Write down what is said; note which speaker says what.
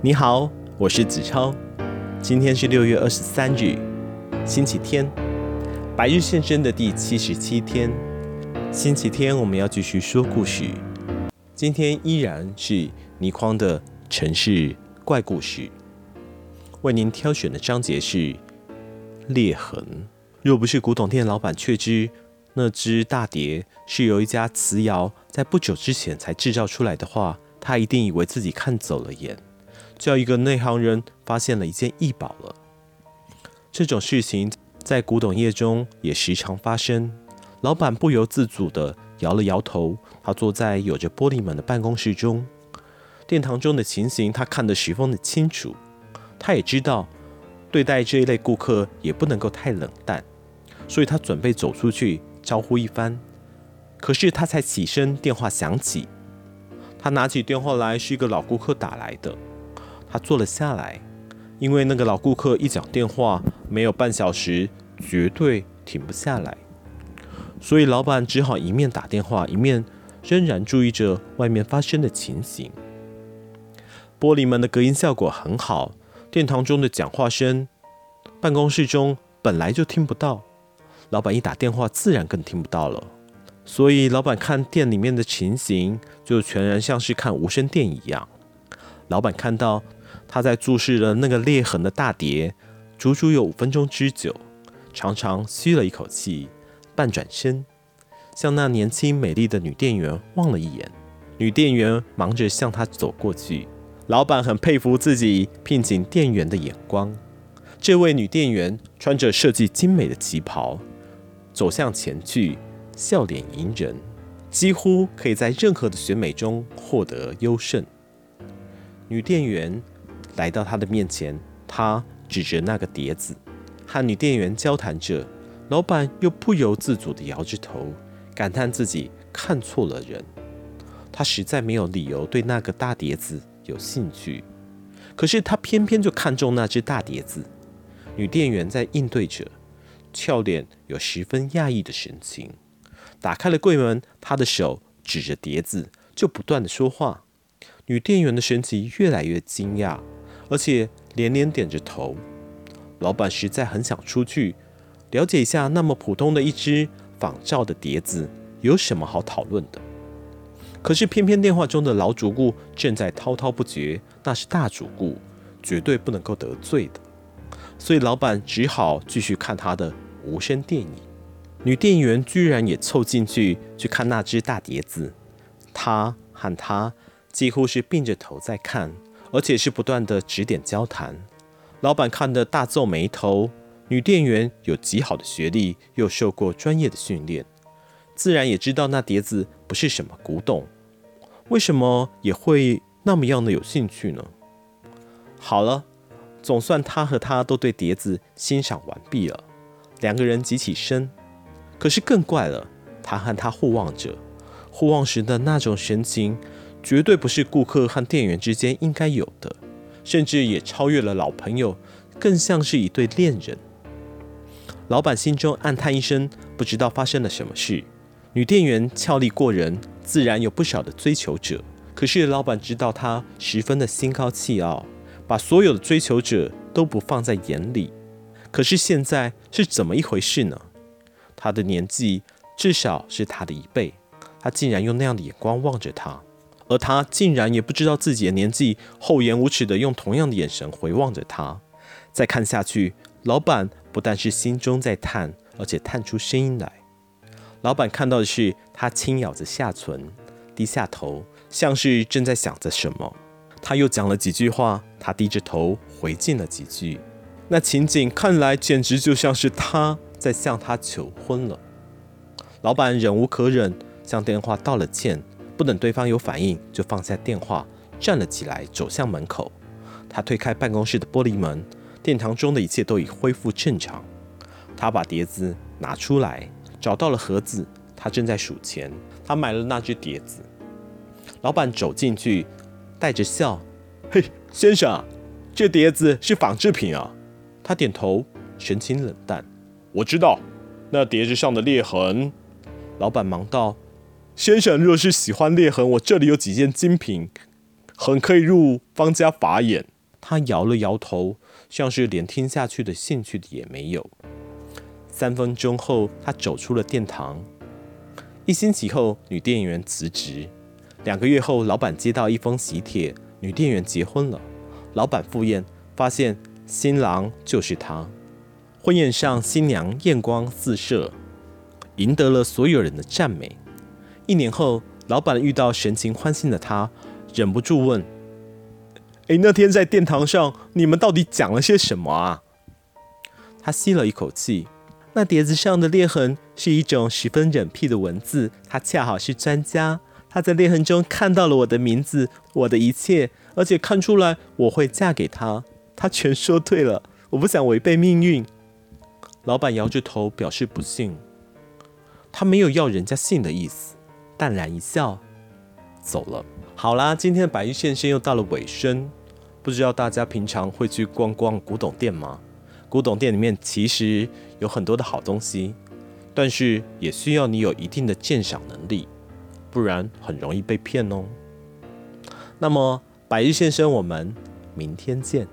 Speaker 1: 你好，我是子超。今天是六月二十三日，星期天，白日现身的第七十七天。星期天我们要继续说故事，今天依然是倪匡的城市怪故事。为您挑选的章节是裂痕。若不是古董店老板确知那只大碟是由一家瓷窑在不久之前才制造出来的话，他一定以为自己看走了眼。叫一个内行人发现了一件异宝了。这种事情在古董业中也时常发生。老板不由自主地摇了摇头。他坐在有着玻璃门的办公室中，殿堂中的情形他看得十分的清楚。他也知道，对待这一类顾客也不能够太冷淡，所以他准备走出去招呼一番。可是他才起身，电话响起。他拿起电话来，是一个老顾客打来的。他坐了下来，因为那个老顾客一讲电话，没有半小时绝对停不下来，所以老板只好一面打电话，一面仍然注意着外面发生的情形。玻璃门的隔音效果很好，殿堂中的讲话声，办公室中本来就听不到，老板一打电话，自然更听不到了。所以老板看店里面的情形，就全然像是看无声电一样。老板看到。他在注视着那个裂痕的大碟，足足有五分钟之久，长长吸了一口气，半转身，向那年轻美丽的女店员望了一眼。女店员忙着向他走过去。老板很佩服自己聘请店员的眼光。这位女店员穿着设计精美的旗袍，走向前去，笑脸迎人，几乎可以在任何的选美中获得优胜。女店员。来到他的面前，他指着那个碟子，和女店员交谈着。老板又不由自主地摇着头，感叹自己看错了人。他实在没有理由对那个大碟子有兴趣，可是他偏偏就看中那只大碟子。女店员在应对着，俏脸有十分讶异的神情。打开了柜门，他的手指着碟子，就不断地说话。女店员的神情越来越惊讶。而且连连点着头，老板实在很想出去了解一下，那么普通的一只仿造的碟子有什么好讨论的。可是偏偏电话中的老主顾正在滔滔不绝，那是大主顾，绝对不能够得罪的。所以老板只好继续看他的无声电影。女店员居然也凑进去去看那只大碟子，她和他几乎是并着头在看。而且是不断的指点交谈，老板看得大皱眉头。女店员有极好的学历，又受过专业的训练，自然也知道那碟子不是什么古董，为什么也会那么样的有兴趣呢？好了，总算他和她都对碟子欣赏完毕了，两个人挤起身。可是更怪了，他和她互望着，互望时的那种神情。绝对不是顾客和店员之间应该有的，甚至也超越了老朋友，更像是一对恋人。老板心中暗叹一声，不知道发生了什么事。女店员俏丽过人，自然有不少的追求者。可是老板知道她十分的心高气傲，把所有的追求者都不放在眼里。可是现在是怎么一回事呢？她的年纪至少是他的一倍，她竟然用那样的眼光望着她。而他竟然也不知道自己的年纪，厚颜无耻地用同样的眼神回望着他。再看下去，老板不但是心中在叹，而且叹出声音来。老板看到的是他轻咬着下唇，低下头，像是正在想着什么。他又讲了几句话，他低着头回敬了几句。那情景看来简直就像是他在向他求婚了。老板忍无可忍，向电话道了歉。不等对方有反应，就放下电话，站了起来，走向门口。他推开办公室的玻璃门，殿堂中的一切都已恢复正常。他把碟子拿出来，找到了盒子，他正在数钱。他买了那只碟子。老板走进去，带着笑：“嘿，先生，这碟子是仿制品啊。”他点头，神情冷淡：“我知道，那碟子上的裂痕。”老板忙道。先生若是喜欢裂痕，我这里有几件精品，很可以入方家法眼。他摇了摇头，像是连听下去的兴趣也没有。三分钟后，他走出了殿堂。一星期后，女店员辞职。两个月后，老板接到一封喜帖，女店员结婚了。老板赴宴，发现新郎就是他。婚宴上，新娘艳光四射，赢得了所有人的赞美。一年后，老板遇到神情欢欣的他，忍不住问：“诶，那天在殿堂上，你们到底讲了些什么啊？”他吸了一口气，那碟子上的裂痕是一种十分冷僻的文字。他恰好是专家，他在裂痕中看到了我的名字，我的一切，而且看出来我会嫁给他。他全说对了，我不想违背命运。老板摇着头表示不信，他没有要人家信的意思，淡然一笑，走了。好啦，今天的百日现身又到了尾声，不知道大家平常会去逛逛古董店吗？古董店里面其实有很多的好东西，但是也需要你有一定的鉴赏能力，不然很容易被骗哦。那么百日现身，我们明天见。